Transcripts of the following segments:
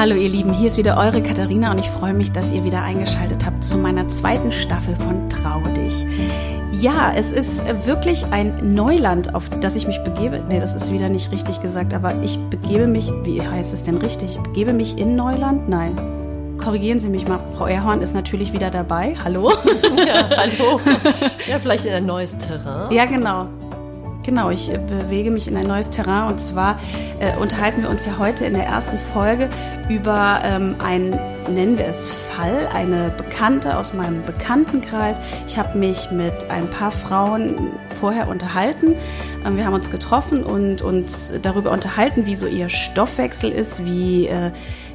Hallo ihr Lieben, hier ist wieder eure Katharina und ich freue mich, dass ihr wieder eingeschaltet habt zu meiner zweiten Staffel von Trau dich. Ja, es ist wirklich ein Neuland, auf das ich mich begebe. Nee, das ist wieder nicht richtig gesagt, aber ich begebe mich, wie heißt es denn richtig? Ich begebe mich in Neuland? Nein. Korrigieren Sie mich mal. Frau Erhorn ist natürlich wieder dabei. Hallo? Ja, hallo. Ja, vielleicht in ein neues Terrain. Ja, genau. Genau, ich äh, bewege mich in ein neues Terrain und zwar äh, unterhalten wir uns ja heute in der ersten Folge über ähm, einen, nennen wir es Fall, eine Bekannte aus meinem Bekanntenkreis. Ich habe mich mit ein paar Frauen vorher unterhalten. Ähm, wir haben uns getroffen und uns darüber unterhalten, wie so ihr Stoffwechsel ist, wie äh,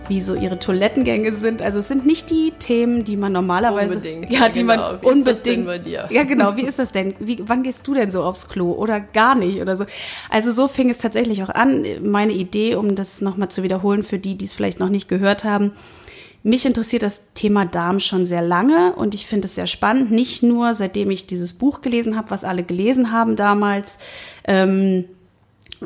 wie so ihre Toilettengänge sind. Also es sind nicht die Themen, die man normalerweise, unbedingt. ja, die genau. man Wie unbedingt, bei dir? ja genau. Wie ist das denn? Wie, wann gehst du denn so aufs Klo oder gar nicht oder so? Also so fing es tatsächlich auch an. Meine Idee, um das nochmal zu wiederholen für die, die es vielleicht noch nicht gehört haben. Mich interessiert das Thema Darm schon sehr lange und ich finde es sehr spannend. Nicht nur seitdem ich dieses Buch gelesen habe, was alle gelesen haben damals. Ähm,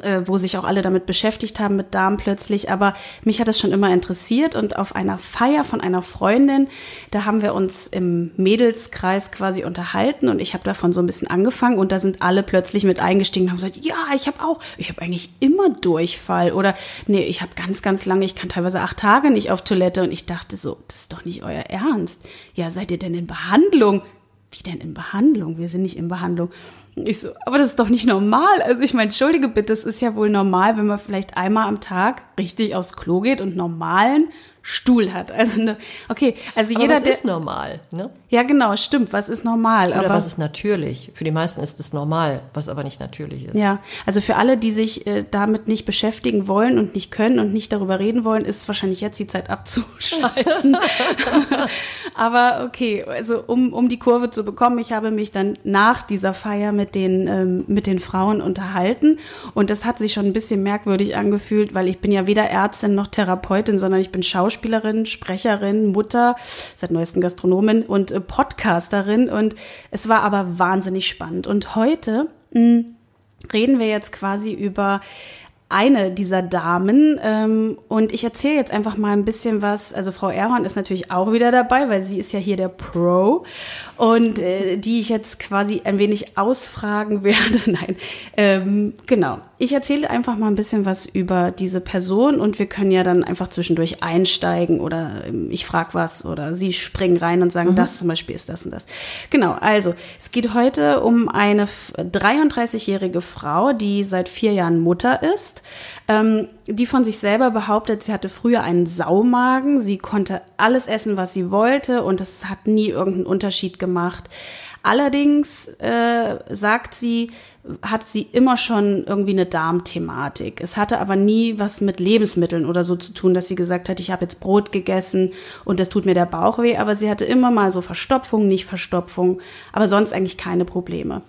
äh, wo sich auch alle damit beschäftigt haben mit Darm plötzlich, aber mich hat das schon immer interessiert und auf einer Feier von einer Freundin, da haben wir uns im Mädelskreis quasi unterhalten und ich habe davon so ein bisschen angefangen und da sind alle plötzlich mit eingestiegen und haben gesagt, ja, ich habe auch, ich habe eigentlich immer Durchfall oder nee, ich habe ganz, ganz lange, ich kann teilweise acht Tage nicht auf Toilette und ich dachte so, das ist doch nicht euer Ernst. Ja, seid ihr denn in Behandlung? Wie denn in Behandlung? Wir sind nicht in Behandlung. Ich so, aber das ist doch nicht normal. Also ich meine, entschuldige bitte, es ist ja wohl normal, wenn man vielleicht einmal am Tag richtig aufs Klo geht und normalen Stuhl hat. Also ne, okay, also Aber jeder, was der ist normal, ne? ja genau, stimmt. Was ist normal? Oder aber was ist natürlich? Für die meisten ist es normal, was aber nicht natürlich ist. Ja, also für alle, die sich äh, damit nicht beschäftigen wollen und nicht können und nicht darüber reden wollen, ist wahrscheinlich jetzt die Zeit abzuschalten. Aber okay, also um, um die Kurve zu bekommen, ich habe mich dann nach dieser Feier mit den, ähm, mit den Frauen unterhalten und das hat sich schon ein bisschen merkwürdig angefühlt, weil ich bin ja weder Ärztin noch Therapeutin, sondern ich bin Schauspielerin, Sprecherin, Mutter, seit neuestem Gastronomin und äh, Podcasterin und es war aber wahnsinnig spannend. Und heute mh, reden wir jetzt quasi über eine dieser Damen ähm, und ich erzähle jetzt einfach mal ein bisschen was. Also Frau Erhorn ist natürlich auch wieder dabei, weil sie ist ja hier der Pro und äh, die ich jetzt quasi ein wenig ausfragen werde. Nein, ähm, genau. Ich erzähle einfach mal ein bisschen was über diese Person und wir können ja dann einfach zwischendurch einsteigen oder ähm, ich frage was oder sie springen rein und sagen, das zum Beispiel ist das und das. Genau, also es geht heute um eine f- 33-jährige Frau, die seit vier Jahren Mutter ist, ähm, die von sich selber behauptet, sie hatte früher einen Saumagen, sie konnte alles essen, was sie wollte und es hat nie irgendeinen Unterschied gemacht. Allerdings äh, sagt sie, hat sie immer schon irgendwie eine Darmthematik. Es hatte aber nie was mit Lebensmitteln oder so zu tun, dass sie gesagt hat, ich habe jetzt Brot gegessen und das tut mir der Bauch weh. Aber sie hatte immer mal so Verstopfung, nicht Verstopfung, aber sonst eigentlich keine Probleme.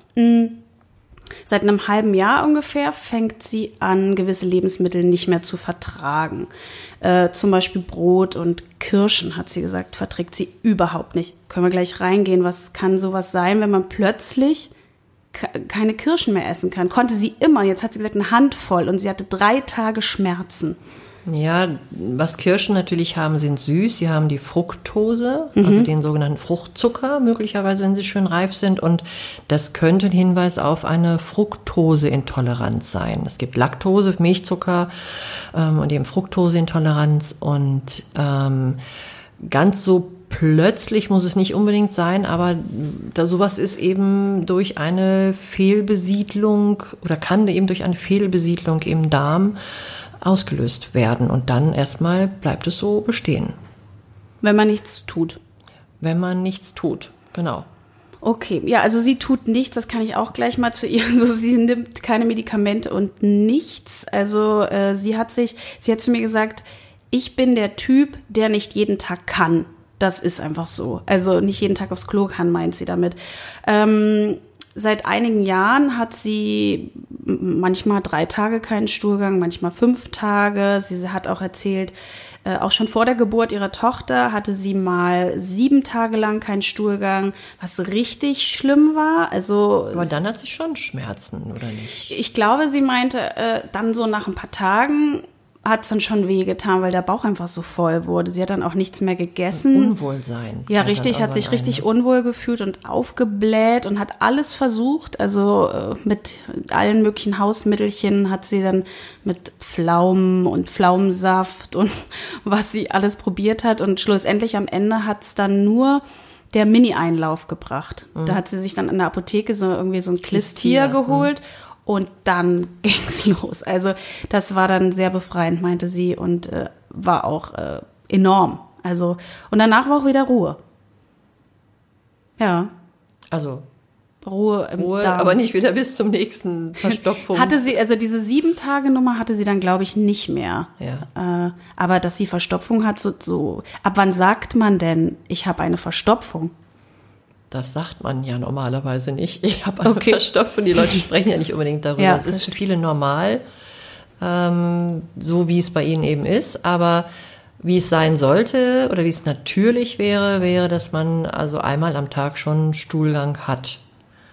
Seit einem halben Jahr ungefähr fängt sie an, gewisse Lebensmittel nicht mehr zu vertragen. Äh, zum Beispiel Brot und Kirschen, hat sie gesagt, verträgt sie überhaupt nicht. Können wir gleich reingehen. Was kann sowas sein, wenn man plötzlich ke- keine Kirschen mehr essen kann? Konnte sie immer. Jetzt hat sie gesagt, eine Handvoll und sie hatte drei Tage Schmerzen. Ja, was Kirschen natürlich haben, sind süß. Sie haben die Fructose, also den sogenannten Fruchtzucker, möglicherweise, wenn sie schön reif sind. Und das könnte ein Hinweis auf eine Fructoseintoleranz sein. Es gibt Laktose, Milchzucker ähm, und eben Fructoseintoleranz. Und ähm, ganz so plötzlich muss es nicht unbedingt sein, aber da, sowas ist eben durch eine Fehlbesiedlung oder kann eben durch eine Fehlbesiedlung im Darm ausgelöst werden und dann erstmal bleibt es so bestehen, Wenn man nichts tut. wenn man nichts tut. Genau. Okay, ja, also sie tut nichts, das kann ich auch gleich mal zu ihr. Also sie nimmt keine Medikamente und nichts. Also äh, sie hat sich, sie hat zu mir gesagt, ich bin der Typ, der nicht jeden Tag kann. Das ist einfach so. Also nicht jeden Tag aufs Klo kann, meint sie damit. Ähm, seit einigen Jahren hat sie manchmal drei Tage keinen Stuhlgang, manchmal fünf Tage. Sie hat auch erzählt, äh, auch schon vor der Geburt ihrer Tochter hatte sie mal sieben Tage lang keinen Stuhlgang, was richtig schlimm war. Also Aber dann hat sie schon Schmerzen, oder nicht? ich glaube, sie meinte äh, dann so nach ein paar Tagen hat es dann schon wehgetan, weil der Bauch einfach so voll wurde. Sie hat dann auch nichts mehr gegessen. Unwohlsein. Ja, richtig, hat sich richtig ne? unwohl gefühlt und aufgebläht und hat alles versucht. Also äh, mit allen möglichen Hausmittelchen hat sie dann mit Pflaumen und Pflaumensaft und was sie alles probiert hat. Und schlussendlich am Ende hat es dann nur der Mini-Einlauf gebracht. Da hat sie sich dann in der Apotheke so irgendwie so ein Klistier Klistier, geholt. Und dann ging's los. Also das war dann sehr befreiend, meinte sie, und äh, war auch äh, enorm. Also und danach war auch wieder Ruhe. Ja, Also Ruhe im Ruhe, Darm. aber nicht wieder bis zum nächsten Verstopfung. Hatte sie, also diese sieben Tage Nummer hatte sie dann, glaube ich, nicht mehr. Ja. Äh, aber dass sie Verstopfung hat, so, so. Ab wann sagt man denn, ich habe eine Verstopfung? Das sagt man ja normalerweise nicht. Ich habe eine Okay. Verstopfung. Die Leute sprechen ja nicht unbedingt darüber. Ja, es ist für viele normal, ähm, so wie es bei ihnen eben ist. Aber wie es sein sollte oder wie es natürlich wäre, wäre, dass man also einmal am Tag schon Stuhlgang hat.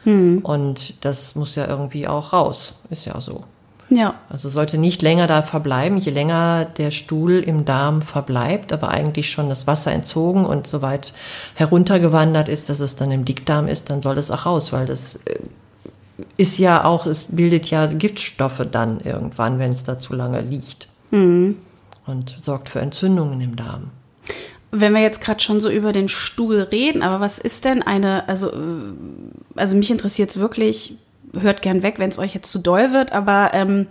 Hm. Und das muss ja irgendwie auch raus. Ist ja so. Ja. Also sollte nicht länger da verbleiben. Je länger der Stuhl im Darm verbleibt, aber eigentlich schon das Wasser entzogen und soweit heruntergewandert ist, dass es dann im Dickdarm ist, dann soll das auch raus, weil das äh, ist ja auch, es bildet ja Giftstoffe dann irgendwann, wenn es da zu lange liegt. Und sorgt für Entzündungen im Darm. Wenn wir jetzt gerade schon so über den Stuhl reden, aber was ist denn eine, also, äh, also mich interessiert es wirklich, hört gern weg, wenn es euch jetzt zu doll wird, aber ähm,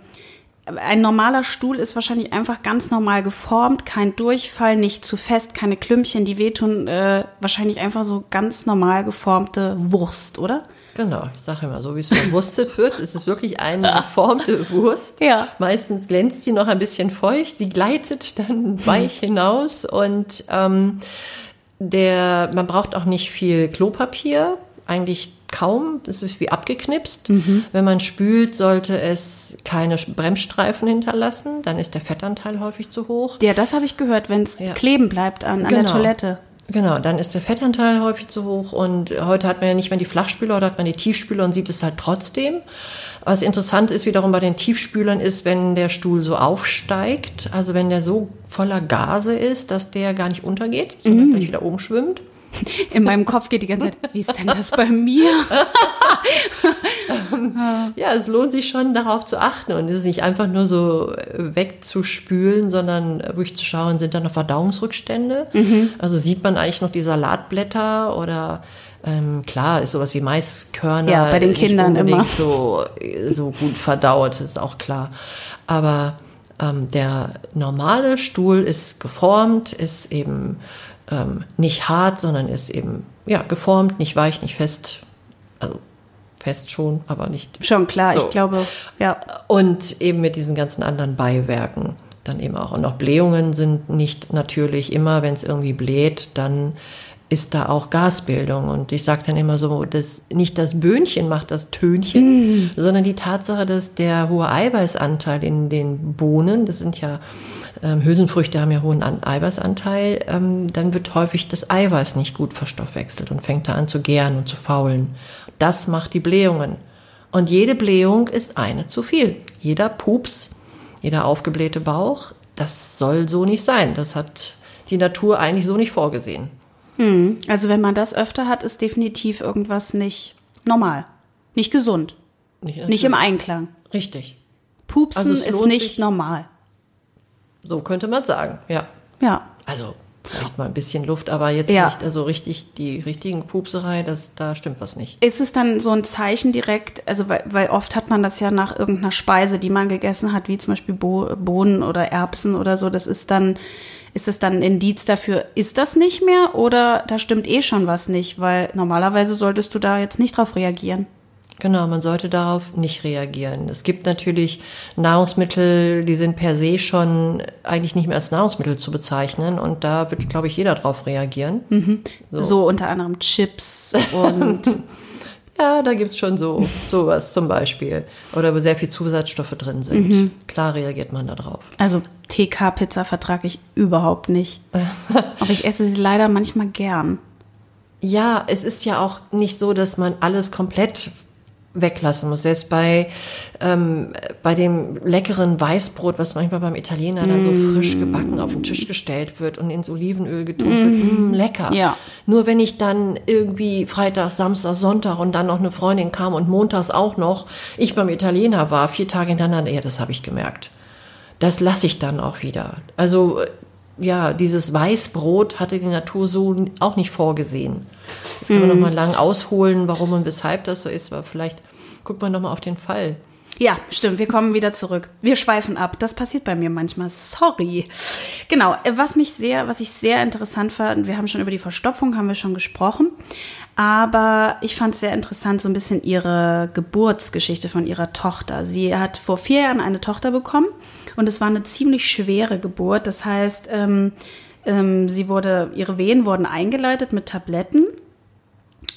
ein normaler Stuhl ist wahrscheinlich einfach ganz normal geformt, kein Durchfall, nicht zu fest, keine Klümpchen, die wehtun, äh, wahrscheinlich einfach so ganz normal geformte Wurst, oder? Genau, ich sage immer, so wie es verwurstet wird, ist es wirklich eine geformte Wurst. Ja. Meistens glänzt sie noch ein bisschen feucht, sie gleitet dann weich hinaus und ähm, der, man braucht auch nicht viel Klopapier, eigentlich kaum, es ist wie abgeknipst. Wenn man spült, sollte es keine Bremsstreifen hinterlassen, dann ist der Fettanteil häufig zu hoch. Ja, das habe ich gehört, wenn es Ja. kleben bleibt an, an der Genau. Toilette. Genau, dann ist der Fettanteil häufig zu hoch und heute hat man ja nicht mehr die Flachspüler, heute hat man die Tiefspüler und sieht es halt trotzdem. Was interessant ist wiederum bei den Tiefspülern ist, wenn der Stuhl so aufsteigt, also wenn der so voller Gase ist, dass der gar nicht untergeht, sondern gleich wieder oben schwimmt. In meinem Kopf geht die ganze Zeit, wie ist denn das bei mir? Ja, es lohnt sich schon darauf zu achten und es ist nicht einfach nur so wegzuspülen, sondern wirklich zu schauen, sind da noch Verdauungsrückstände? Also sieht man eigentlich noch die Salatblätter oder ähm, klar ist sowas wie Maiskörner Ja, bei den Kindern immer. so so gut verdaut, ist auch klar. Aber ähm, der normale Stuhl ist geformt, ist eben ähm, nicht hart, sondern ist eben ja geformt, nicht weich, nicht fest. Also fest schon, aber nicht Schon klar, So. ich glaube, ja. und eben mit diesen ganzen anderen Beiwerken dann eben auch. Und auch Blähungen sind nicht natürlich immer, wenn es irgendwie bläht, dann ist da auch Gasbildung. Und ich sage dann immer so, dass nicht das Böhnchen macht das Tönchen, sondern die Tatsache, dass der hohe Eiweißanteil in den Bohnen, das sind ja ähm, Hülsenfrüchte haben ja hohen An Eiweißanteil, ähm, dann wird häufig das Eiweiß nicht gut verstoffwechselt und fängt da an zu gären und zu faulen. Das macht die Blähungen. Und jede Blähung ist eine zu viel. Jeder Pups, jeder aufgeblähte Bauch, das soll so nicht sein. Das hat die Natur eigentlich so nicht vorgesehen. Also wenn man das öfter hat, ist definitiv irgendwas nicht normal. Nicht gesund. Nicht im Einklang. Richtig. Pupsen Also ist nicht sich- normal. So könnte man sagen, ja. Ja. Also vielleicht mal ein bisschen Luft, aber jetzt Ja. nicht, also richtig, die richtigen Pupserei, das, da stimmt was nicht. Ist es dann so ein Zeichen direkt, also weil, weil oft hat man das ja nach irgendeiner Speise, die man gegessen hat, wie zum Beispiel Bo Bohnen oder Erbsen oder so, das ist dann, ist es dann ein Indiz dafür, ist das nicht mehr oder da stimmt eh schon was nicht, weil normalerweise solltest du da jetzt nicht drauf reagieren. Genau, man sollte darauf nicht reagieren. Es gibt natürlich Nahrungsmittel, die sind per se schon eigentlich nicht mehr als Nahrungsmittel zu bezeichnen und da wird, glaube ich, jeder drauf reagieren. So, unter anderem Chips und Ja, da gibt's schon so sowas zum Beispiel. Oder wo sehr viel Zusatzstoffe drin sind. Klar reagiert man da drauf. also TK-Pizza vertrage ich überhaupt nicht. Aber ich esse sie leider manchmal gern. Ja, es ist ja auch nicht so, dass man alles komplett weglassen muss. Selbst bei, ähm, bei dem leckeren Weißbrot, was manchmal beim Italiener dann so frisch gebacken auf den Tisch gestellt wird und ins Olivenöl getunkt wird, mm, lecker. Ja. Nur wenn ich dann irgendwie Freitag, Samstag, Sonntag und dann noch eine Freundin kam und montags auch noch, ich beim Italiener war, vier Tage hintereinander, ja, das habe ich gemerkt. Das lasse ich dann auch wieder. Also ja, dieses Weißbrot hatte die Natur so auch nicht vorgesehen. Das kann man noch mal lang ausholen, warum und weshalb das so ist, aber vielleicht guckt man noch mal auf den Fall. Ja, stimmt. Wir kommen wieder zurück. Wir schweifen ab. Das passiert bei mir manchmal. Sorry. Genau. äh, Was mich sehr, was ich sehr interessant fand, wir haben schon über die Verstopfung haben wir schon gesprochen. Aber ich fand es sehr interessant, so ein bisschen ihre Geburtsgeschichte von ihrer Tochter. Sie hat vor vier Jahren eine Tochter bekommen und es war eine ziemlich schwere Geburt. Das heißt, ähm, ähm, sie wurde, ihre Wehen wurden eingeleitet mit Tabletten.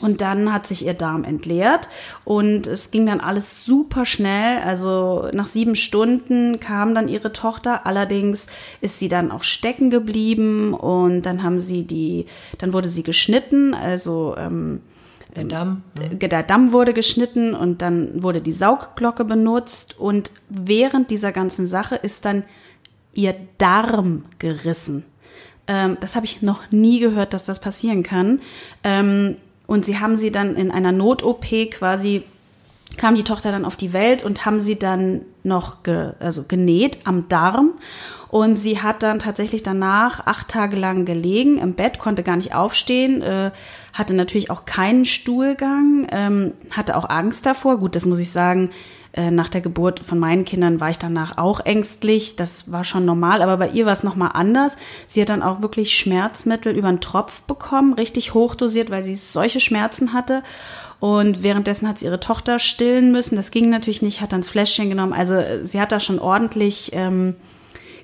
Und dann hat sich ihr Darm entleert und es ging dann alles super schnell. Also nach sieben Stunden kam dann ihre Tochter. Allerdings ist sie dann auch stecken geblieben und dann haben sie die, dann wurde sie geschnitten. Also ähm, Der Damm. äh, der Damm wurde geschnitten und dann wurde die Saugglocke benutzt und während dieser ganzen Sache ist dann ihr Darm gerissen. Ähm, das habe ich noch nie gehört, dass das passieren kann. Ähm, und sie haben sie dann in einer Not-OP quasi kam die Tochter dann auf die Welt und haben sie dann noch ge, also genäht am Darm. Und sie hat dann tatsächlich danach acht Tage lang gelegen im Bett, konnte gar nicht aufstehen, äh, hatte natürlich auch keinen Stuhlgang, ähm, hatte auch Angst davor. Gut, das muss ich sagen. Äh, nach der Geburt von meinen Kindern war ich danach auch ängstlich. Das war schon normal, aber bei ihr war es nochmal anders. Sie hat dann auch wirklich Schmerzmittel über einen Tropf bekommen, richtig hochdosiert, weil sie solche Schmerzen hatte. Und währenddessen hat sie ihre Tochter stillen müssen. Das ging natürlich nicht, hat dann das Fläschchen genommen. Also äh, sie hat da schon ordentlich ähm,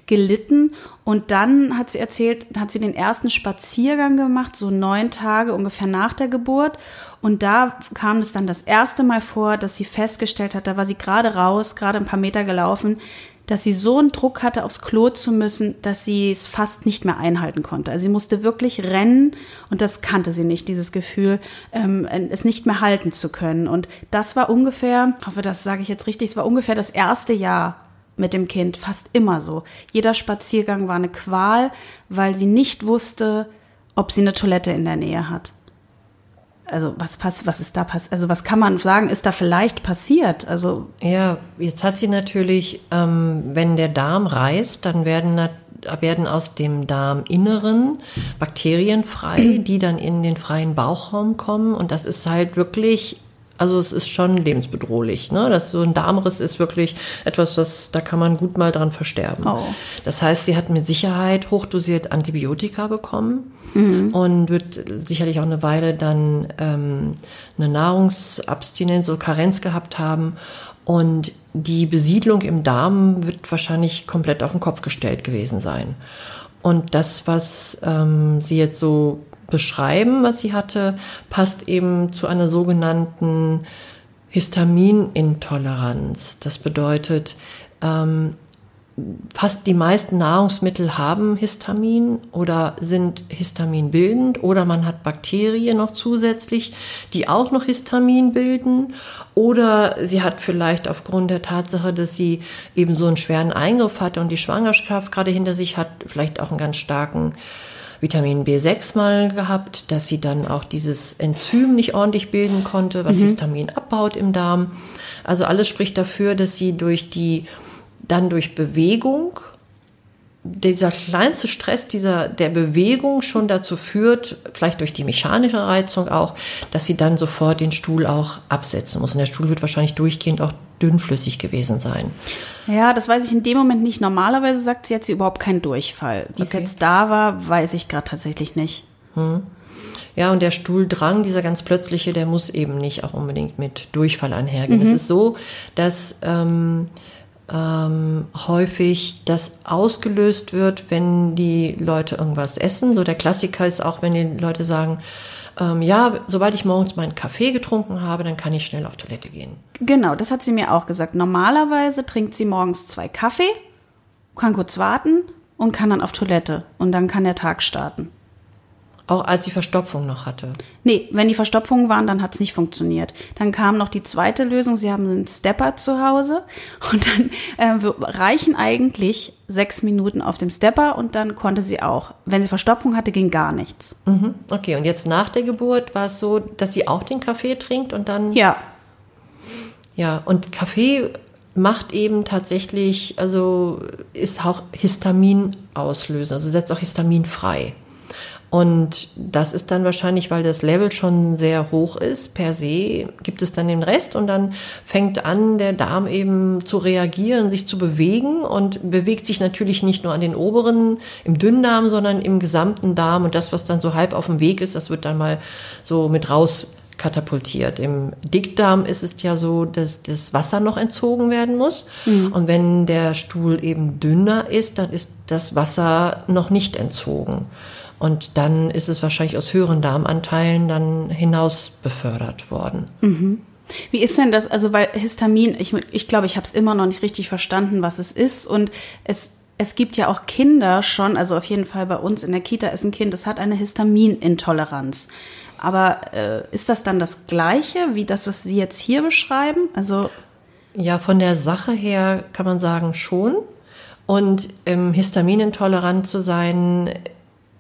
gelitten. Und dann hat sie erzählt, hat sie den ersten Spaziergang gemacht, so neun Tage ungefähr nach der Geburt. Und da kam es dann das erste Mal vor, dass sie festgestellt hat, da war sie gerade raus, gerade ein paar Meter gelaufen, dass sie so einen Druck hatte, aufs Klo zu müssen, dass sie es fast nicht mehr einhalten konnte. Also sie musste wirklich rennen und das kannte sie nicht, dieses Gefühl, ähm, es nicht mehr halten zu können. Und das war ungefähr, hoffe, das sage ich jetzt richtig, es war ungefähr das erste Jahr mit dem Kind, fast immer so. Jeder Spaziergang war eine Qual, weil sie nicht wusste, ob sie eine Toilette in der Nähe hat. Also was pass, was ist da passiert? Also was kann man sagen, ist da vielleicht passiert? Also Ja, jetzt hat sie natürlich, ähm, wenn der Darm reißt, dann werden, werden aus dem Darminneren Bakterien frei, die dann in den freien Bauchraum kommen. Und das ist halt wirklich, also es ist schon lebensbedrohlich. Ne? Das, so ein Darmriss ist wirklich etwas, was, da kann man gut mal dran versterben. Oh. Das heißt, sie hat mit Sicherheit hochdosiert Antibiotika bekommen und wird sicherlich auch eine Weile dann ähm, eine Nahrungsabstinenz oder Karenz gehabt haben. Und die Besiedlung im Darm wird wahrscheinlich komplett auf den Kopf gestellt gewesen sein. Und das, was ähm, Sie jetzt so beschreiben, was sie hatte, passt eben zu einer sogenannten Histaminintoleranz. Das bedeutet, ähm, fast die meisten Nahrungsmittel haben Histamin oder sind histaminbildend oder man hat Bakterien noch zusätzlich, die auch noch Histamin bilden oder sie hat vielleicht aufgrund der Tatsache, dass sie eben so einen schweren Eingriff hatte und die Schwangerschaft gerade hinter sich hat, vielleicht auch einen ganz starken Vitamin B6-Mangel gehabt, dass sie dann auch dieses Enzym nicht ordentlich bilden konnte, was Histamin abbaut im Darm. Also alles spricht dafür, dass sie durch die dann durch Bewegung, dieser kleinste Stress dieser, der Bewegung schon dazu führt, vielleicht durch die mechanische Reizung auch, dass sie dann sofort den Stuhl auch absetzen muss. Und der Stuhl wird wahrscheinlich durchgehend auch dünnflüssig gewesen sein. Ja, das weiß ich in dem Moment nicht. Normalerweise sagt sie, hat sie überhaupt keinen Durchfall. Wie es Okay. jetzt da war, weiß ich gerade tatsächlich nicht. Ja, und der Stuhldrang, dieser ganz plötzliche, der muss eben nicht auch unbedingt mit Durchfall einhergehen. Es ist so, dass ähm, ähm, häufig das ausgelöst wird, wenn die Leute irgendwas essen. So der Klassiker ist auch, wenn die Leute sagen, ähm, ja, sobald ich morgens meinen Kaffee getrunken habe, dann kann ich schnell auf Toilette gehen. Genau, das hat sie mir auch gesagt. Normalerweise trinkt sie morgens zwei Kaffee, kann kurz warten und kann dann auf Toilette. Und dann kann der Tag starten. Auch als sie Verstopfung noch hatte. Nee, wenn die Verstopfungen waren, dann hat es nicht funktioniert. Dann kam noch die zweite Lösung, sie haben einen Stepper zu Hause und dann äh, reichen eigentlich sechs Minuten auf dem Stepper und dann konnte sie auch. Wenn sie Verstopfung hatte, ging gar nichts. Mhm. Okay, und jetzt nach der Geburt war es so, dass sie auch den Kaffee trinkt und dann. Ja. Ja, und Kaffee macht eben tatsächlich, also ist auch Histamin auslösen, also setzt auch Histamin frei. Und das ist dann wahrscheinlich, weil das Level schon sehr hoch ist, per se gibt es dann den Rest und dann fängt an, der Darm eben zu reagieren, sich zu bewegen und bewegt sich natürlich nicht nur an den oberen, im Dünndarm, sondern im gesamten Darm und das, was dann so halb auf dem Weg ist, das wird dann mal so mit raus katapultiert. Im Dickdarm ist es ja so, dass das Wasser noch entzogen werden muss. Mhm. Und wenn der Stuhl eben dünner ist, dann ist das Wasser noch nicht entzogen. Und dann ist es wahrscheinlich aus höheren Darmanteilen dann hinaus befördert worden. Mhm. Wie ist denn das? Also, weil Histamin, ich, ich glaube, ich habe es immer noch nicht richtig verstanden, was es ist. Und es, es gibt ja auch Kinder schon, also auf jeden Fall bei uns in der Kita ist ein Kind, das hat eine Histaminintoleranz. Aber äh, ist das dann das Gleiche wie das, was Sie jetzt hier beschreiben? Also ja, von der Sache her kann man sagen schon. Und ähm, histaminintolerant zu sein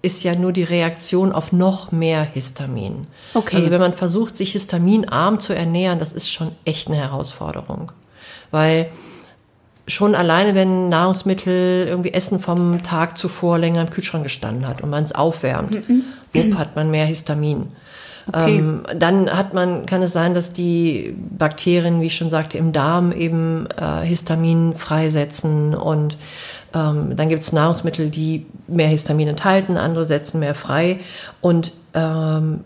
ist ja nur die Reaktion auf noch mehr Histamin. Okay. Also wenn man versucht, sich histaminarm zu ernähren, das ist schon echt eine Herausforderung. Weil schon alleine, wenn Nahrungsmittel irgendwie Essen vom Tag zuvor länger im Kühlschrank gestanden hat und man es aufwärmt, mhm. wupp, hat man mehr Histamin. Okay. Ähm, dann hat man, kann es sein, dass die Bakterien, wie ich schon sagte, im Darm eben äh, Histamin freisetzen und ähm, dann gibt es Nahrungsmittel, die mehr Histamin enthalten, andere setzen mehr frei und ähm,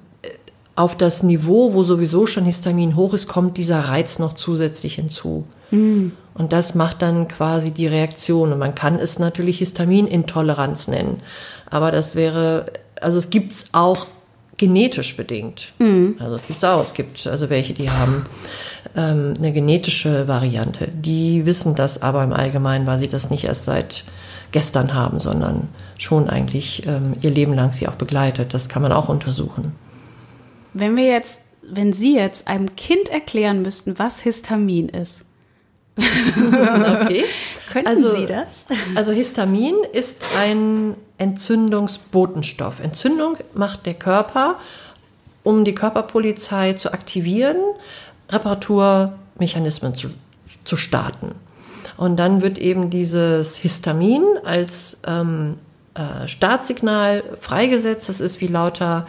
auf das Niveau, wo sowieso schon Histamin hoch ist, kommt dieser Reiz noch zusätzlich hinzu. Mm. Und das macht dann quasi die Reaktion. Und man kann es natürlich Histaminintoleranz nennen. Aber das wäre, also es gibt es auch genetisch bedingt. Mhm. Also es gibt es auch. Es gibt also welche, die haben ähm, eine genetische Variante. Die wissen das aber im Allgemeinen, weil sie das nicht erst seit gestern haben, sondern schon eigentlich ähm, ihr Leben lang sie auch begleitet. Das kann man auch untersuchen. Wenn wir jetzt, wenn Sie jetzt einem Kind erklären müssten, was Histamin ist, okay. Könnten also, Sie das? Also Histamin ist ein Entzündungsbotenstoff. Entzündung macht der Körper, um die Körperpolizei zu aktivieren, Reparaturmechanismen zu, zu starten. Und dann wird eben dieses Histamin als ähm, äh, Startsignal freigesetzt. Das ist wie lauter,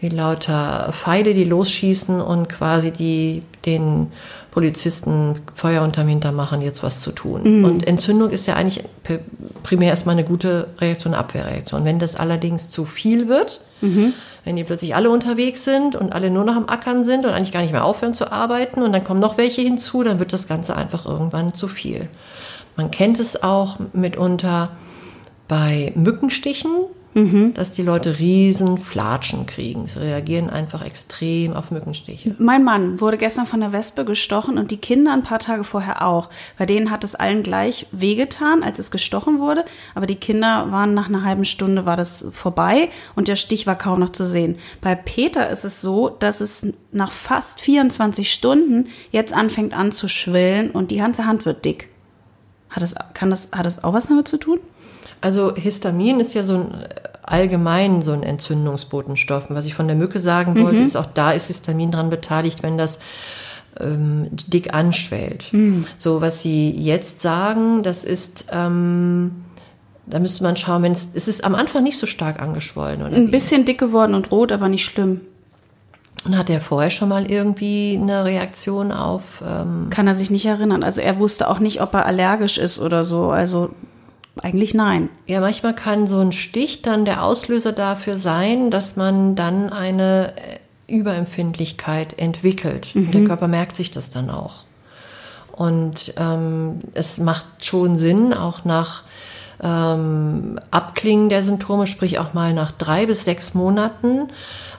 wie lauter Pfeile, die losschießen und quasi die, den Polizisten Feuer unterm Hintern machen, jetzt was zu tun. Mhm. Und Entzündung ist ja eigentlich primär erstmal eine gute Reaktion, Abwehrreaktion. Wenn das allerdings zu viel wird, mhm. wenn die plötzlich alle unterwegs sind und alle nur noch am Ackern sind und eigentlich gar nicht mehr aufhören zu arbeiten und dann kommen noch welche hinzu, dann wird das Ganze einfach irgendwann zu viel. Man kennt es auch mitunter bei Mückenstichen, mhm. dass die Leute riesen Flatschen kriegen. Sie reagieren einfach extrem auf Mückenstiche. Mein Mann wurde gestern von der Wespe gestochen und die Kinder ein paar Tage vorher auch. Bei denen hat es allen gleich wehgetan, als es gestochen wurde, aber die Kinder waren nach einer halben Stunde war das vorbei und der Stich war kaum noch zu sehen. Bei Peter ist es so, dass es nach fast 24 Stunden jetzt anfängt an zu schwillen und die ganze Hand wird dick. Hat das, kann das, hat das auch was damit zu tun? Also Histamin ist ja so ein allgemein so ein Entzündungsbotenstoff. Was ich von der Mücke sagen wollte, mhm. ist auch da ist Histamin dran beteiligt, wenn das ähm, dick anschwellt. Mhm. So, was Sie jetzt sagen, das ist, ähm, da müsste man schauen, wenn es, es ist am Anfang nicht so stark angeschwollen, oder? Ein wie? bisschen dick geworden und rot, aber nicht schlimm. Und hat er vorher schon mal irgendwie eine Reaktion auf? Ähm Kann er sich nicht erinnern. Also er wusste auch nicht, ob er allergisch ist oder so. Also eigentlich nein. Ja, manchmal kann so ein Stich dann der Auslöser dafür sein, dass man dann eine äh, Überempfindlichkeit entwickelt. Mhm. Der Körper merkt sich das dann auch. Und ähm, es macht schon Sinn, auch nach ähm, Abklingen der Symptome, sprich auch mal nach drei bis sechs Monaten,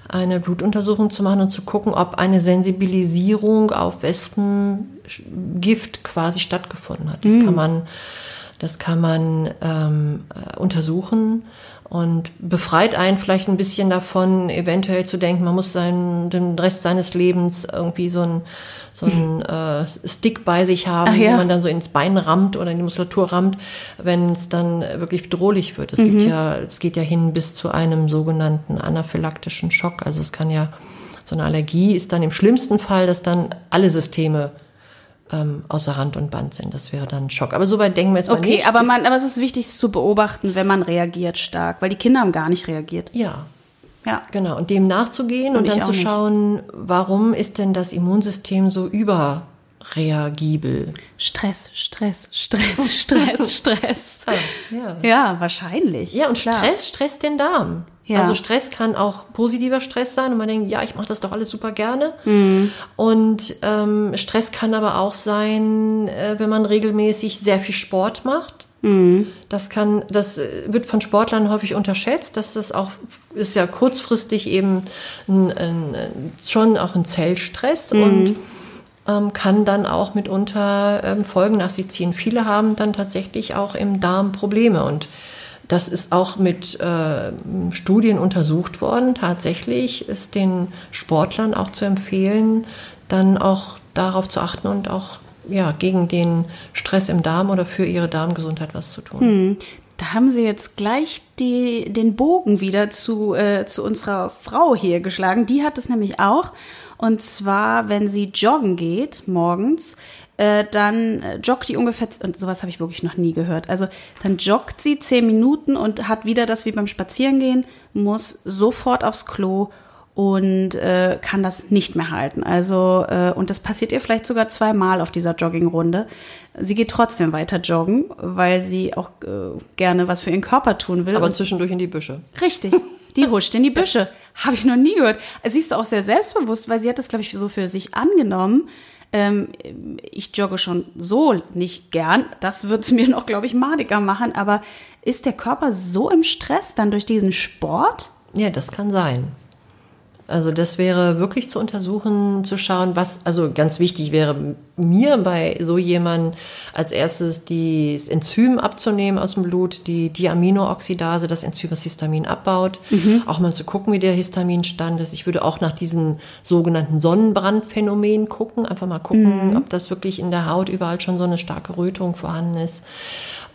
eine Blutuntersuchung zu machen und zu gucken, ob eine Sensibilisierung auf Wespengift quasi stattgefunden hat. Das mhm. kann man Das kann man ähm, äh, untersuchen und befreit einen vielleicht ein bisschen davon, eventuell zu denken, man muss seinen, den Rest seines Lebens irgendwie so ein so ein äh, Stick bei sich haben, ja. den man dann so ins Bein rammt oder in die Muskulatur rammt, wenn es dann wirklich bedrohlich wird. Es mhm. gibt ja, es geht ja hin bis zu einem sogenannten anaphylaktischen Schock. Also es kann ja so eine Allergie ist dann im schlimmsten Fall, dass dann alle Systeme ähm, außer Rand und Band sind. Das wäre dann ein Schock. Aber soweit denken wir jetzt mal okay, nicht. Okay, aber, man, aber es ist wichtig es zu beobachten, wenn man reagiert stark, weil die Kinder haben gar nicht reagiert. Ja. Ja. Genau. Und dem nachzugehen und, und dann zu schauen, nicht. warum ist denn das Immunsystem so überreagibel? Stress, Stress, Stress, Stress, Stress. ah, ja. ja, wahrscheinlich. Ja, und Klar. Stress stresst den Darm. Ja. Also Stress kann auch positiver Stress sein und man denkt, ja, ich mache das doch alles super gerne. Mhm. Und ähm, Stress kann aber auch sein, äh, wenn man regelmäßig sehr viel Sport macht. Mhm. Das kann, das äh, wird von Sportlern häufig unterschätzt, dass das auch ist ja kurzfristig eben ein, ein, schon auch ein Zellstress mhm. und ähm, kann dann auch mitunter ähm, Folgen nach sich ziehen. Viele haben dann tatsächlich auch im Darm Probleme und das ist auch mit äh, Studien untersucht worden. Tatsächlich ist den Sportlern auch zu empfehlen, dann auch darauf zu achten und auch ja, gegen den Stress im Darm oder für ihre Darmgesundheit was zu tun. Hm. Da haben Sie jetzt gleich die, den Bogen wieder zu, äh, zu unserer Frau hier geschlagen. Die hat es nämlich auch. Und zwar, wenn sie joggen geht morgens, äh, dann äh, joggt die ungefähr, und sowas habe ich wirklich noch nie gehört. Also dann joggt sie zehn Minuten und hat wieder das wie beim Spazierengehen, muss sofort aufs Klo und äh, kann das nicht mehr halten. Also, äh, und das passiert ihr vielleicht sogar zweimal auf dieser Joggingrunde. Sie geht trotzdem weiter joggen, weil sie auch äh, gerne was für ihren Körper tun will. Aber zwischendurch in die Büsche. Richtig. Die huscht in die Büsche. Habe ich noch nie gehört. Siehst du auch sehr selbstbewusst, weil sie hat das, glaube ich, so für sich angenommen ähm, ich jogge schon so nicht gern. Das wird es mir noch, glaube ich, madiger machen. Aber ist der Körper so im Stress dann durch diesen Sport? Ja, das kann sein. Also das wäre wirklich zu untersuchen, zu schauen, was, also ganz wichtig wäre mir bei so jemandem als erstes das Enzym abzunehmen aus dem Blut, die Diaminooxidase, das Enzym, das Histamin abbaut. Mhm. Auch mal zu gucken, wie der Histaminstand ist. Ich würde auch nach diesem sogenannten Sonnenbrandphänomen gucken, einfach mal gucken, mhm. ob das wirklich in der Haut überall schon so eine starke Rötung vorhanden ist.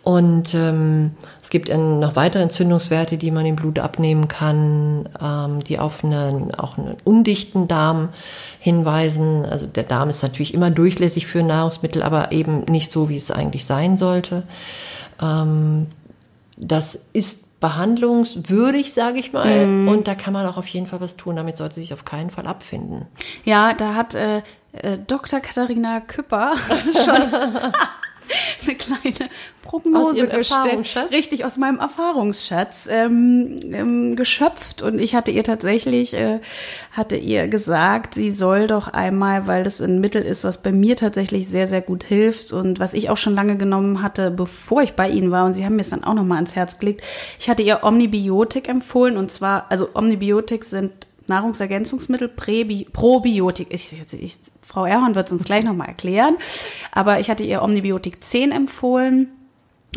Und ähm, es gibt noch weitere Entzündungswerte, die man im Blut abnehmen kann, ähm, die auf einen, auch einen undichten Darm hinweisen. Also der Darm ist natürlich immer durchlässig für Nahrungsmittel, aber eben nicht so, wie es eigentlich sein sollte. Ähm, das ist behandlungswürdig, sage ich mal. Mm. Und da kann man auch auf jeden Fall was tun. Damit sollte sich auf keinen Fall abfinden. Ja, da hat äh, äh, Dr. Katharina Küpper schon eine kleine Prognose gestellt. Richtig, aus meinem Erfahrungsschatz ähm, ähm, geschöpft. Und ich hatte ihr tatsächlich, äh, hatte ihr gesagt, sie soll doch einmal, weil das ein Mittel ist, was bei mir tatsächlich sehr, sehr gut hilft und was ich auch schon lange genommen hatte, bevor ich bei ihnen war. Und sie haben mir es dann auch nochmal ans Herz gelegt. Ich hatte ihr Omnibiotik empfohlen. Und zwar, also Omnibiotik sind Nahrungsergänzungsmittel, Präbi Probiotik. Ich, ich, Frau Erhorn wird es uns gleich nochmal erklären. Aber ich hatte ihr Omnibiotik 10 empfohlen.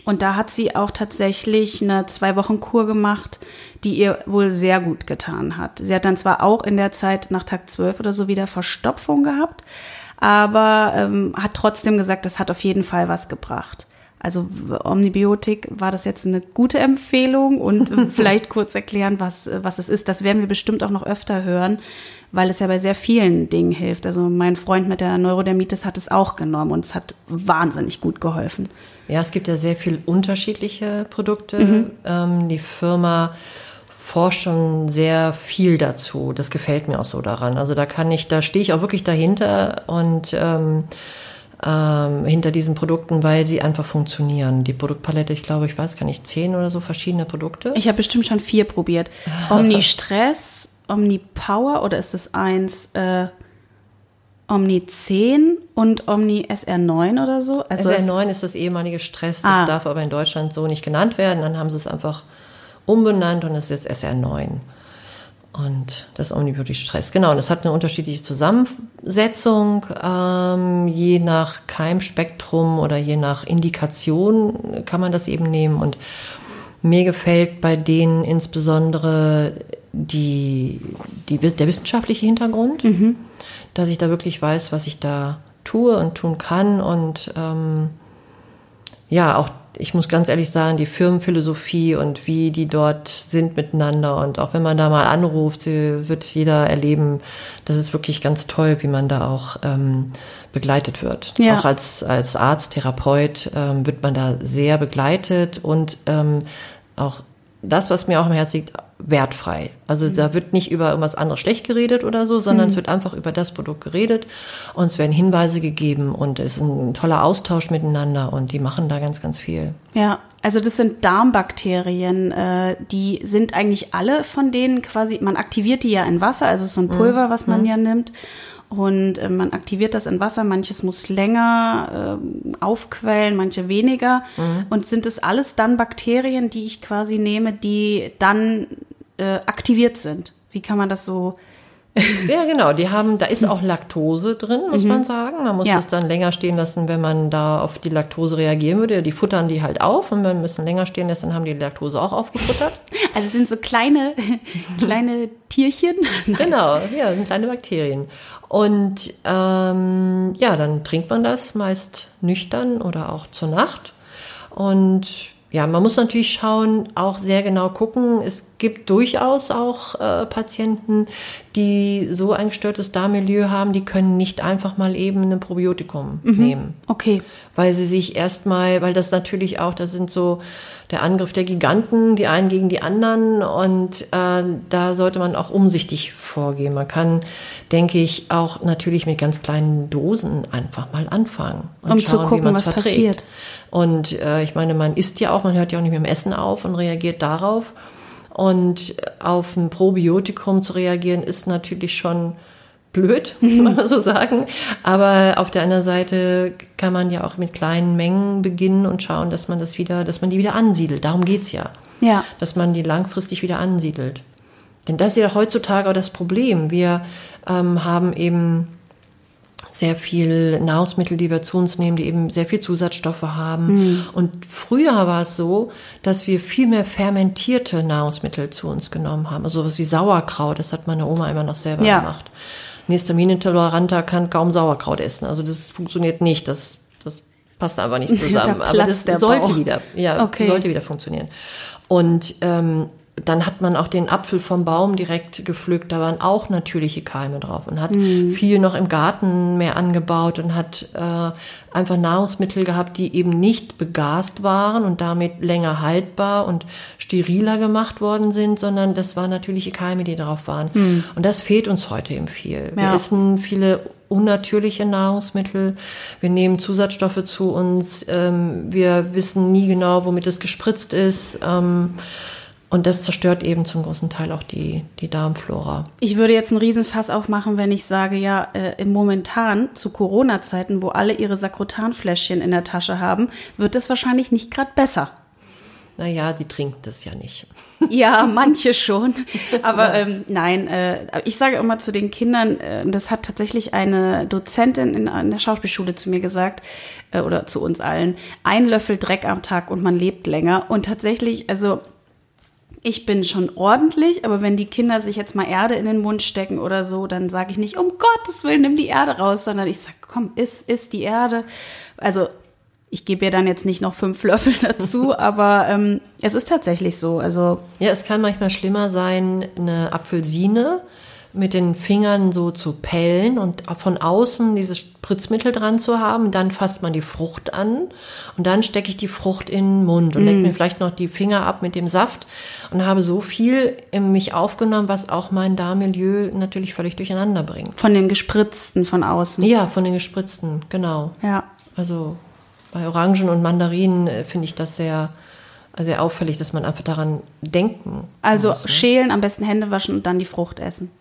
Und da hat sie auch tatsächlich eine zwei Wochen Kur gemacht, die ihr wohl sehr gut getan hat. Sie hat dann zwar auch in der Zeit nach Tag 12 oder so wieder Verstopfung gehabt, aber ähm, hat trotzdem gesagt, das hat auf jeden Fall was gebracht. Also Omnibiotik, war das jetzt eine gute Empfehlung? Und vielleicht kurz erklären, was, was es ist. Das werden wir bestimmt auch noch öfter hören, weil es ja bei sehr vielen Dingen hilft. Also mein Freund mit der Neurodermitis hat es auch genommen und es hat wahnsinnig gut geholfen. Ja, es gibt ja sehr viel unterschiedliche Produkte. Mhm. Ähm, die Firma forscht schon sehr viel dazu. Das gefällt mir auch so daran. Also da kann ich, da stehe ich auch wirklich dahinter und ähm, ähm, hinter diesen Produkten, weil sie einfach funktionieren. Die Produktpalette, ich glaube, ich weiß gar nicht, zehn oder so verschiedene Produkte. Ich habe bestimmt schon vier probiert. Omni Stress, Omni Power oder ist es eins? Äh, Omni 10 und Omni SR9 oder so? Also SR9 ist das ehemalige Stress, das ah. darf aber in Deutschland so nicht genannt werden. Dann haben sie es einfach umbenannt und es ist SR9. Und das Omnibiotik Stress, genau. Und es hat eine unterschiedliche Zusammensetzung. Ähm, je nach Keimspektrum oder je nach Indikation kann man das eben nehmen. Und mir gefällt bei denen insbesondere die, die, der wissenschaftliche Hintergrund, mhm. dass ich da wirklich weiß, was ich da tue und tun kann. Und ähm, ja, auch ich muss ganz ehrlich sagen, die Firmenphilosophie und wie die dort sind miteinander und auch wenn man da mal anruft, wird jeder erleben, das ist wirklich ganz toll, wie man da auch ähm, begleitet wird. Ja. Auch als, als Arzt, Therapeut ähm, wird man da sehr begleitet und ähm, auch das, was mir auch am Herzen liegt, wertfrei. Also mhm. da wird nicht über irgendwas anderes schlecht geredet oder so, sondern mhm. es wird einfach über das Produkt geredet und es werden Hinweise gegeben und es ist ein toller Austausch miteinander und die machen da ganz, ganz viel. Ja, also das sind Darmbakterien, äh, die sind eigentlich alle von denen quasi, man aktiviert die ja in Wasser, also so ein mhm. Pulver, was man mhm. ja nimmt. Und äh, man aktiviert das in Wasser, manches muss länger äh, aufquellen, manche weniger. Mhm. Und sind es alles dann Bakterien, die ich quasi nehme, die dann äh, aktiviert sind? Wie kann man das so ja, genau. Die haben, da ist auch Laktose drin, muss mhm. man sagen. Man muss ja. das dann länger stehen lassen, wenn man da auf die Laktose reagieren würde. Die futtern die halt auf und wenn man ein länger stehen lässt, dann haben die Laktose auch aufgefuttert. Also sind so kleine, kleine Tierchen. Genau, ja, sind kleine Bakterien. Und ähm, ja, dann trinkt man das meist nüchtern oder auch zur Nacht. Und ja, man muss natürlich schauen, auch sehr genau gucken. Es gibt durchaus auch äh, Patienten, die so ein gestörtes Darmmilieu haben, die können nicht einfach mal eben ein Probiotikum mhm. nehmen. Okay. Weil sie sich erstmal, weil das natürlich auch, das sind so der Angriff der Giganten, die einen gegen die anderen und äh, da sollte man auch umsichtig vorgehen. Man kann, denke ich, auch natürlich mit ganz kleinen Dosen einfach mal anfangen. Und um schauen, zu gucken, was verträgt. passiert. Und äh, ich meine, man isst ja auch, man hört ja auch nicht mit dem Essen auf und reagiert darauf. Und auf ein Probiotikum zu reagieren, ist natürlich schon blöd, muss man so sagen. Aber auf der anderen Seite kann man ja auch mit kleinen Mengen beginnen und schauen, dass man das wieder, dass man die wieder ansiedelt. Darum geht's ja. Ja. Dass man die langfristig wieder ansiedelt. Denn das ist ja heutzutage auch das Problem. Wir ähm, haben eben sehr viel Nahrungsmittel, die wir zu uns nehmen, die eben sehr viel Zusatzstoffe haben. Mhm. Und früher war es so, dass wir viel mehr fermentierte Nahrungsmittel zu uns genommen haben. Also sowas wie Sauerkraut, das hat meine Oma immer noch selber ja. gemacht. Ein Histaminintoleranter kann kaum Sauerkraut essen. Also das funktioniert nicht. Das, das passt einfach nicht zusammen. Aber das sollte wieder, ja, okay. sollte wieder funktionieren. Und ähm, dann hat man auch den Apfel vom Baum direkt gepflückt. Da waren auch natürliche Keime drauf und hat mhm. viel noch im Garten mehr angebaut und hat äh, einfach Nahrungsmittel gehabt, die eben nicht begast waren und damit länger haltbar und steriler gemacht worden sind, sondern das waren natürliche Keime, die drauf waren. Mhm. Und das fehlt uns heute eben viel. Ja. Wir essen viele unnatürliche Nahrungsmittel. Wir nehmen Zusatzstoffe zu uns. Ähm, wir wissen nie genau, womit es gespritzt ist. Ähm, und das zerstört eben zum großen Teil auch die, die Darmflora. Ich würde jetzt einen Riesenfass aufmachen, wenn ich sage, ja, äh, momentan zu Corona-Zeiten, wo alle ihre Sakrotanfläschchen in der Tasche haben, wird es wahrscheinlich nicht gerade besser. Naja, die trinken das ja nicht. Ja, manche schon. Aber ähm, nein, äh, ich sage immer zu den Kindern, äh, das hat tatsächlich eine Dozentin in, in der Schauspielschule zu mir gesagt, äh, oder zu uns allen, ein Löffel Dreck am Tag und man lebt länger. Und tatsächlich, also ich bin schon ordentlich, aber wenn die Kinder sich jetzt mal Erde in den Mund stecken oder so, dann sage ich nicht, um Gottes Willen, nimm die Erde raus, sondern ich sage, komm, iss, iss die Erde. Also ich gebe ihr dann jetzt nicht noch fünf Löffel dazu, aber ähm, es ist tatsächlich so. Also ja, es kann manchmal schlimmer sein, eine Apfelsine mit den Fingern so zu pellen und von außen dieses Spritzmittel dran zu haben. Dann fasst man die Frucht an und dann stecke ich die Frucht in den Mund und mm. lecke mir vielleicht noch die Finger ab mit dem Saft und habe so viel in mich aufgenommen, was auch mein Darmmilieu natürlich völlig durcheinander bringt. Von den gespritzten von außen. Ja, von den gespritzten, genau. Ja. Also bei Orangen und Mandarinen äh, finde ich das sehr sehr auffällig, dass man einfach daran denken Also muss, ne? schälen, am besten Hände waschen und dann die Frucht essen.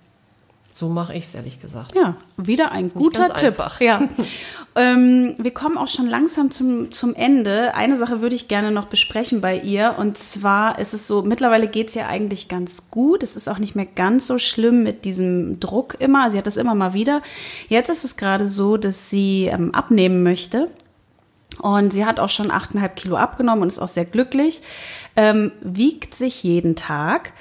So mache ich es ehrlich gesagt. Ja, wieder ein guter Tipp. Einfach. Ja. ähm, wir kommen auch schon langsam zum, zum Ende. Eine Sache würde ich gerne noch besprechen bei ihr. Und zwar ist es so, mittlerweile geht es ja eigentlich ganz gut. Es ist auch nicht mehr ganz so schlimm mit diesem Druck immer. Sie hat das immer mal wieder. Jetzt ist es gerade so, dass sie ähm, abnehmen möchte. Und sie hat auch schon 8,5 Kilo abgenommen und ist auch sehr glücklich. Ähm, wiegt sich jeden Tag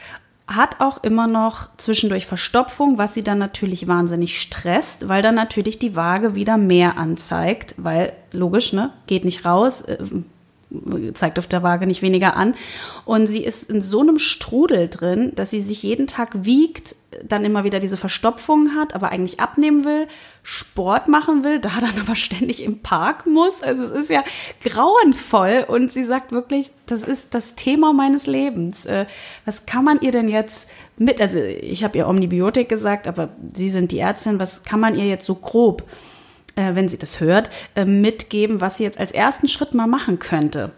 hat auch immer noch zwischendurch Verstopfung, was sie dann natürlich wahnsinnig stresst, weil dann natürlich die Waage wieder mehr anzeigt, weil logisch, ne, geht nicht raus, äh, zeigt auf der Waage nicht weniger an. Und sie ist in so einem Strudel drin, dass sie sich jeden Tag wiegt, dann immer wieder diese Verstopfung hat, aber eigentlich abnehmen will, Sport machen will, da dann aber ständig im Park muss. Also es ist ja grauenvoll und sie sagt wirklich, das ist das Thema meines Lebens. Äh, was kann man ihr denn jetzt mit, also ich habe ihr Omnibiotik gesagt, aber Sie sind die Ärztin, was kann man ihr jetzt so grob äh, wenn sie das hört, äh, mitgeben, was sie jetzt als ersten Schritt mal machen könnte.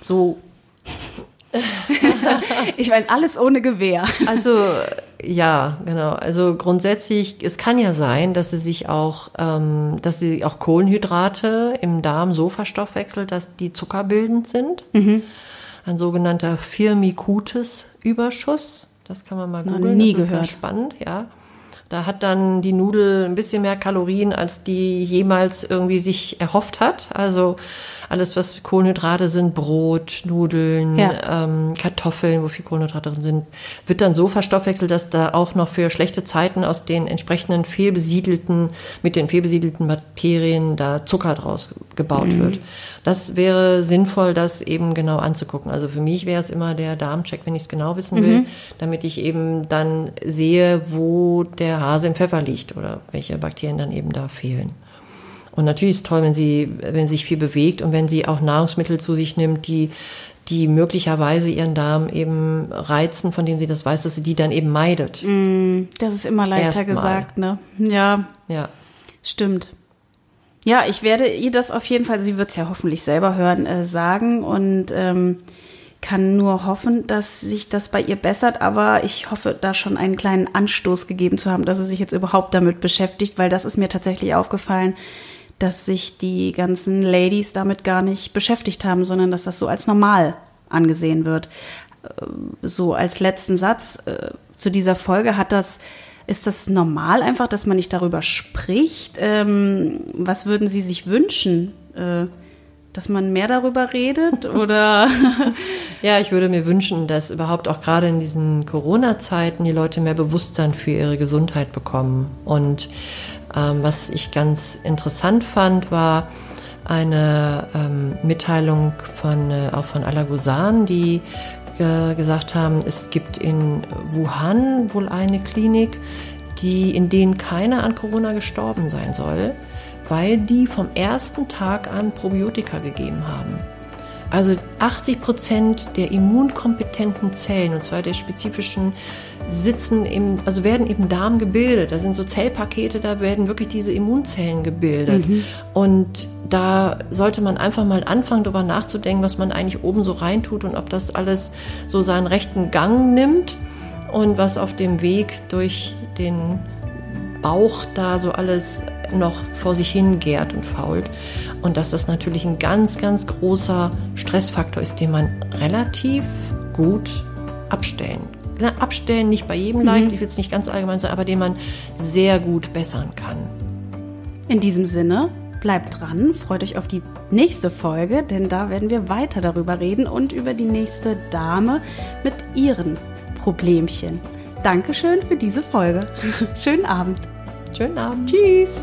So. ich weiß, alles ohne Gewehr. Also ja, genau. Also grundsätzlich, es kann ja sein, dass sie sich auch, ähm, dass sie auch Kohlenhydrate im Darm so verstoffwechselt, dass die zuckerbildend sind. Mhm. Ein sogenannter Firmicutes-Überschuss. Das kann man mal googeln. Nie das ist gehört. ganz spannend, ja. Da hat dann die Nudel ein bisschen mehr Kalorien, als die jemals irgendwie sich erhofft hat. Also alles, was Kohlenhydrate sind, Brot, Nudeln, ja. ähm, Kartoffeln, wo viel Kohlenhydrate drin sind, wird dann so verstoffwechselt, dass da auch noch für schlechte Zeiten aus den entsprechenden fehlbesiedelten, mit den fehlbesiedelten Bakterien da Zucker draus gebaut mhm. wird. Das wäre sinnvoll, das eben genau anzugucken. Also für mich wäre es immer der Darmcheck, wenn ich es genau wissen will, mhm. damit ich eben dann sehe, wo der Hase im Pfeffer liegt oder welche Bakterien dann eben da fehlen. Und natürlich ist es toll, wenn sie, wenn sie sich viel bewegt und wenn sie auch Nahrungsmittel zu sich nimmt, die die möglicherweise ihren Darm eben reizen, von denen sie das weiß, dass sie die dann eben meidet. Mm, das ist immer leichter Erstmal. gesagt, ne? Ja. Ja. Stimmt. Ja, ich werde ihr das auf jeden Fall, sie wird es ja hoffentlich selber hören, äh, sagen und ähm, kann nur hoffen, dass sich das bei ihr bessert, aber ich hoffe, da schon einen kleinen Anstoß gegeben zu haben, dass sie sich jetzt überhaupt damit beschäftigt, weil das ist mir tatsächlich aufgefallen dass sich die ganzen Ladies damit gar nicht beschäftigt haben, sondern dass das so als normal angesehen wird. Äh, so als letzten Satz äh, zu dieser Folge hat das ist das normal einfach, dass man nicht darüber spricht? Ähm, was würden Sie sich wünschen? Äh, dass man mehr darüber redet oder? ja, ich würde mir wünschen, dass überhaupt auch gerade in diesen Corona-Zeiten die Leute mehr Bewusstsein für ihre Gesundheit bekommen und ähm, was ich ganz interessant fand, war eine ähm, Mitteilung von, äh, auch von Alagusan, die äh, gesagt haben, es gibt in Wuhan wohl eine Klinik, die, in denen keiner an Corona gestorben sein soll, weil die vom ersten Tag an Probiotika gegeben haben. Also 80 Prozent der immunkompetenten Zellen, und zwar der spezifischen sitzen im, also werden im Darm gebildet. Da sind so Zellpakete, da werden wirklich diese Immunzellen gebildet. Mhm. Und da sollte man einfach mal anfangen, darüber nachzudenken, was man eigentlich oben so reintut und ob das alles so seinen rechten Gang nimmt und was auf dem Weg durch den Bauch da so alles noch vor sich hin gärt und fault. Und dass das natürlich ein ganz, ganz großer Stressfaktor ist, den man relativ gut abstellen abstellen, nicht bei jedem leicht, mhm. ich will es nicht ganz allgemein sagen, aber den man sehr gut bessern kann. In diesem Sinne, bleibt dran, freut euch auf die nächste Folge, denn da werden wir weiter darüber reden und über die nächste Dame mit ihren Problemchen. Dankeschön für diese Folge. Schönen Abend. Schönen Abend. Tschüss.